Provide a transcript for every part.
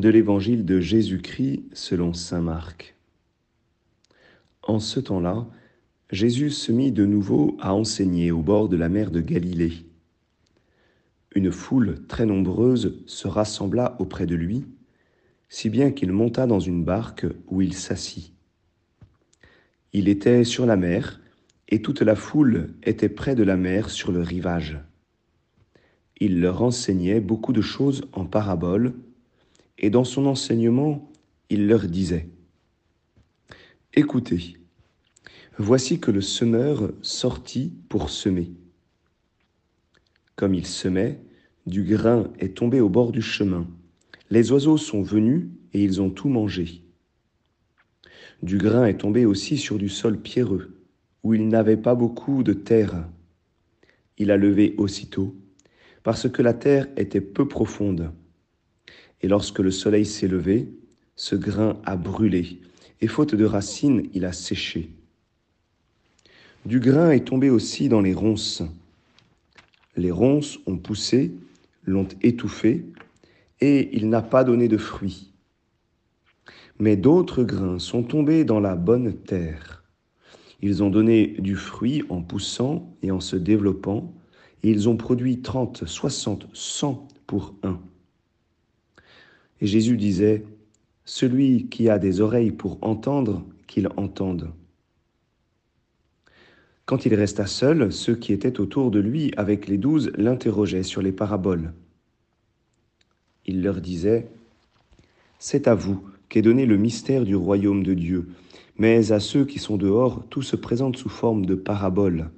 de l'évangile de Jésus-Christ selon Saint Marc. En ce temps-là, Jésus se mit de nouveau à enseigner au bord de la mer de Galilée. Une foule très nombreuse se rassembla auprès de lui, si bien qu'il monta dans une barque où il s'assit. Il était sur la mer, et toute la foule était près de la mer sur le rivage. Il leur enseignait beaucoup de choses en paraboles, et dans son enseignement, il leur disait, Écoutez, voici que le semeur sortit pour semer. Comme il semait, du grain est tombé au bord du chemin. Les oiseaux sont venus et ils ont tout mangé. Du grain est tombé aussi sur du sol pierreux, où il n'avait pas beaucoup de terre. Il a levé aussitôt, parce que la terre était peu profonde. Et lorsque le soleil s'est levé, ce grain a brûlé, et faute de racines, il a séché. Du grain est tombé aussi dans les ronces. Les ronces ont poussé, l'ont étouffé, et il n'a pas donné de fruits. Mais d'autres grains sont tombés dans la bonne terre. Ils ont donné du fruit en poussant et en se développant, et ils ont produit trente, soixante, cent pour un. Et Jésus disait, Celui qui a des oreilles pour entendre, qu'il entende. Quand il resta seul, ceux qui étaient autour de lui avec les douze l'interrogeaient sur les paraboles. Il leur disait, C'est à vous qu'est donné le mystère du royaume de Dieu, mais à ceux qui sont dehors, tout se présente sous forme de paraboles.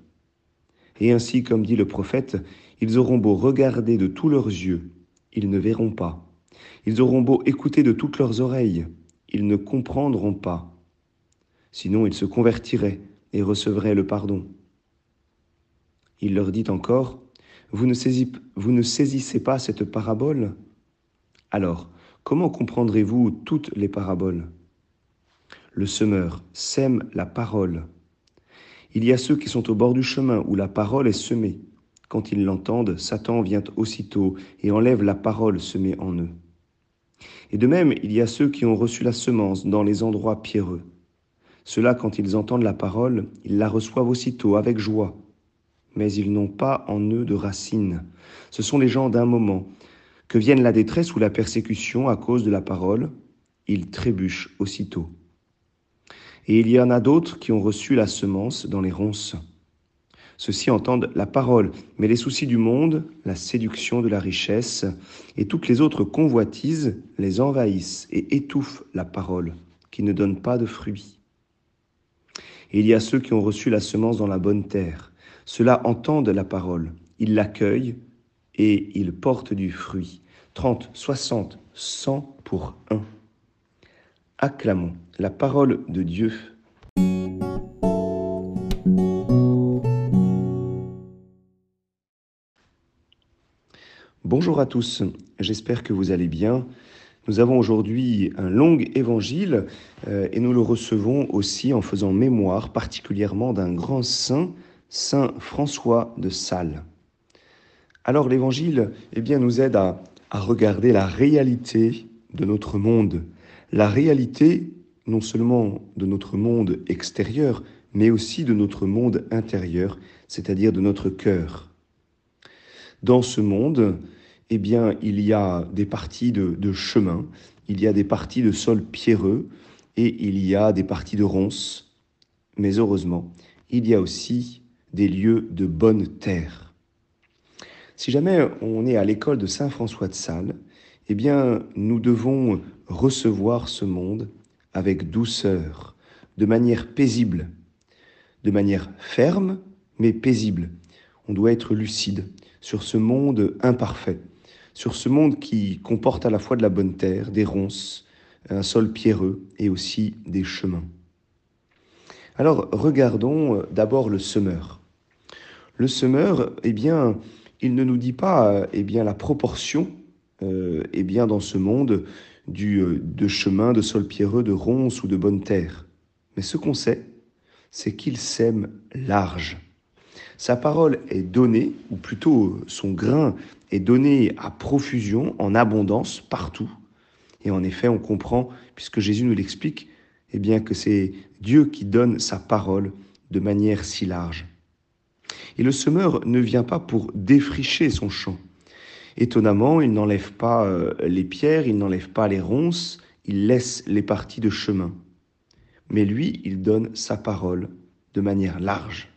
Et ainsi, comme dit le prophète, ils auront beau regarder de tous leurs yeux, ils ne verront pas. Ils auront beau écouter de toutes leurs oreilles, ils ne comprendront pas. Sinon ils se convertiraient et recevraient le pardon. Il leur dit encore, vous ne, saisissez pas cette parabole? Alors, comment comprendrez-vous toutes les paraboles? Le semeur sème la parole. Il y a ceux qui sont au bord du chemin où la parole est semée. Quand ils l'entendent, Satan vient aussitôt et enlève la parole semée en eux. Et de même, il y a ceux qui ont reçu la semence dans les endroits pierreux. Ceux-là, quand ils entendent la parole, ils la reçoivent aussitôt avec joie. Mais ils n'ont pas en eux de racines. Ce sont les gens d'un moment. Que vienne la détresse ou la persécution à cause de la parole, ils trébuchent aussitôt. Et il y en a d'autres qui ont reçu la semence dans les ronces. Ceux-ci entendent la parole, mais les soucis du monde, la séduction de la richesse et toutes les autres convoitises les envahissent et étouffent la parole, qui ne donne pas de fruits. Et il y a ceux qui ont reçu la semence dans la bonne terre. Ceux-là entendent la parole, ils l'accueillent et ils portent du fruit. Trente, soixante, cent pour un. Acclamons la parole de Dieu. Bonjour à tous, j'espère que vous allez bien. Nous avons aujourd'hui un long évangile euh, et nous le recevons aussi en faisant mémoire particulièrement d'un grand saint, Saint François de Sales. Alors l'évangile eh bien, nous aide à, à regarder la réalité de notre monde, la réalité non seulement de notre monde extérieur, mais aussi de notre monde intérieur, c'est-à-dire de notre cœur. Dans ce monde, eh bien, il y a des parties de, chemin, il y a des parties de sol pierreux et il y a des parties de ronces. Mais heureusement, il y a aussi des lieux de bonne terre. Si jamais on est à l'école de Saint François de Sales, eh bien, nous devons recevoir ce monde avec douceur, de manière paisible, de manière ferme, mais paisible. On doit être lucide sur ce monde imparfait sur ce monde qui comporte à la fois de la bonne terre, des ronces, un sol pierreux et aussi des chemins. Alors regardons euh, d'abord le semeur. Le semeur, eh bien, il ne nous dit pas eh bien, la proportion euh, eh bien, dans ce monde du, euh, de chemin, de sol pierreux, de ronces ou de bonne terre. Mais ce qu'on sait, c'est qu'il sème large. Sa parole est donnée, ou plutôt son grain est donné à profusion, en abondance, partout. Et en effet, on comprend, puisque Jésus nous l'explique, eh bien que c'est Dieu qui donne sa parole de manière si large. Et le semeur ne vient pas pour défricher son champ. Étonnamment, il n'enlève pas euh, les pierres, il n'enlève pas les ronces, il laisse les parties de chemin. Mais lui, il donne sa parole de manière large.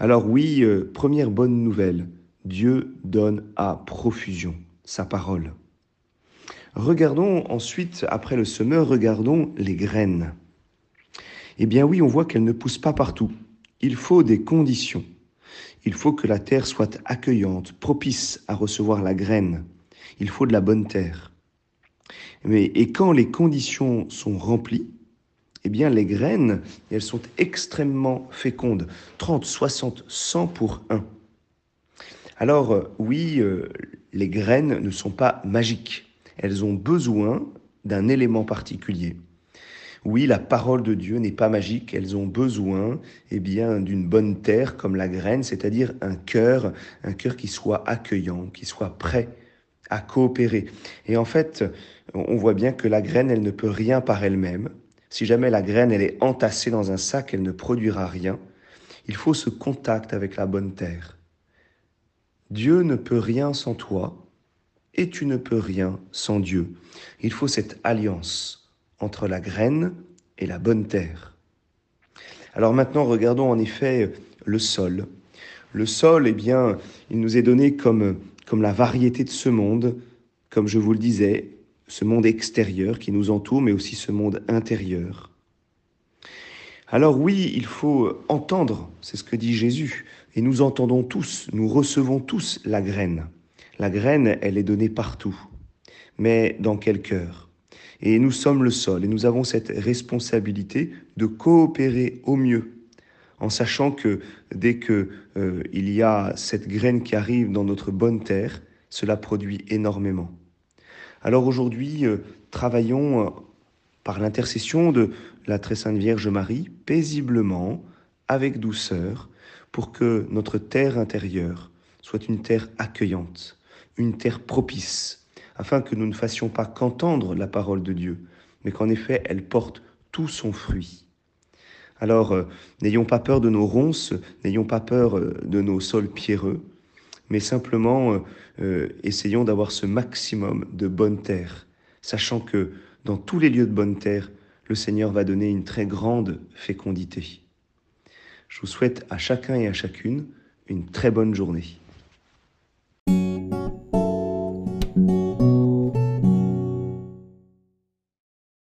Alors oui, euh, première bonne nouvelle, Dieu donne à profusion sa parole. Regardons ensuite, après le semeur, regardons les graines. Eh bien oui, on voit qu'elles ne poussent pas partout. Il faut des conditions. Il faut que la terre soit accueillante, propice à recevoir la graine. Il faut de la bonne terre. Mais, et quand les conditions sont remplies, eh bien les graines, elles sont extrêmement fécondes. 30, 60, 100 pour 1. Alors euh, oui, euh, les graines ne sont pas magiques. Elles ont besoin d'un élément particulier. Oui, la parole de Dieu n'est pas magique, elles ont besoin eh bien d'une bonne terre comme la graine, c'est-à-dire un cœur, un cœur qui soit accueillant, qui soit prêt à coopérer. Et en fait, on voit bien que la graine, elle ne peut rien par elle-même. Si jamais la graine, elle est entassée dans un sac, elle ne produira rien. Il faut ce contact avec la bonne terre. Dieu ne peut rien sans toi et tu ne peux rien sans Dieu. Il faut cette alliance entre la graine et la bonne terre. Alors maintenant, regardons en effet le sol. Le sol, eh bien, il nous est donné comme, comme la variété de ce monde, comme je vous le disais, ce monde extérieur qui nous entoure, mais aussi ce monde intérieur. Alors oui, il faut entendre, c'est ce que dit Jésus, et nous entendons tous, nous recevons tous la graine. La graine, elle est donnée partout. Mais dans quel cœur? Et nous sommes le sol et nous avons cette responsabilité de coopérer au mieux en sachant que dès que euh, il y a cette graine qui arrive dans notre bonne terre, cela produit énormément. Alors aujourd'hui, euh, travaillons euh, par l'intercession de la très sainte Vierge Marie paisiblement, avec douceur, pour que notre terre intérieure soit une terre accueillante, une terre propice, afin que nous ne fassions pas qu'entendre la parole de Dieu, mais qu'en effet elle porte tout son fruit. Alors, euh, n'ayons pas peur de nos ronces, n'ayons pas peur de nos sols pierreux, mais simplement euh, essayons d'avoir ce maximum de bonne terre, sachant que dans tous les lieux de bonne terre, le Seigneur va donner une très grande fécondité. Je vous souhaite à chacun et à chacune une très bonne journée.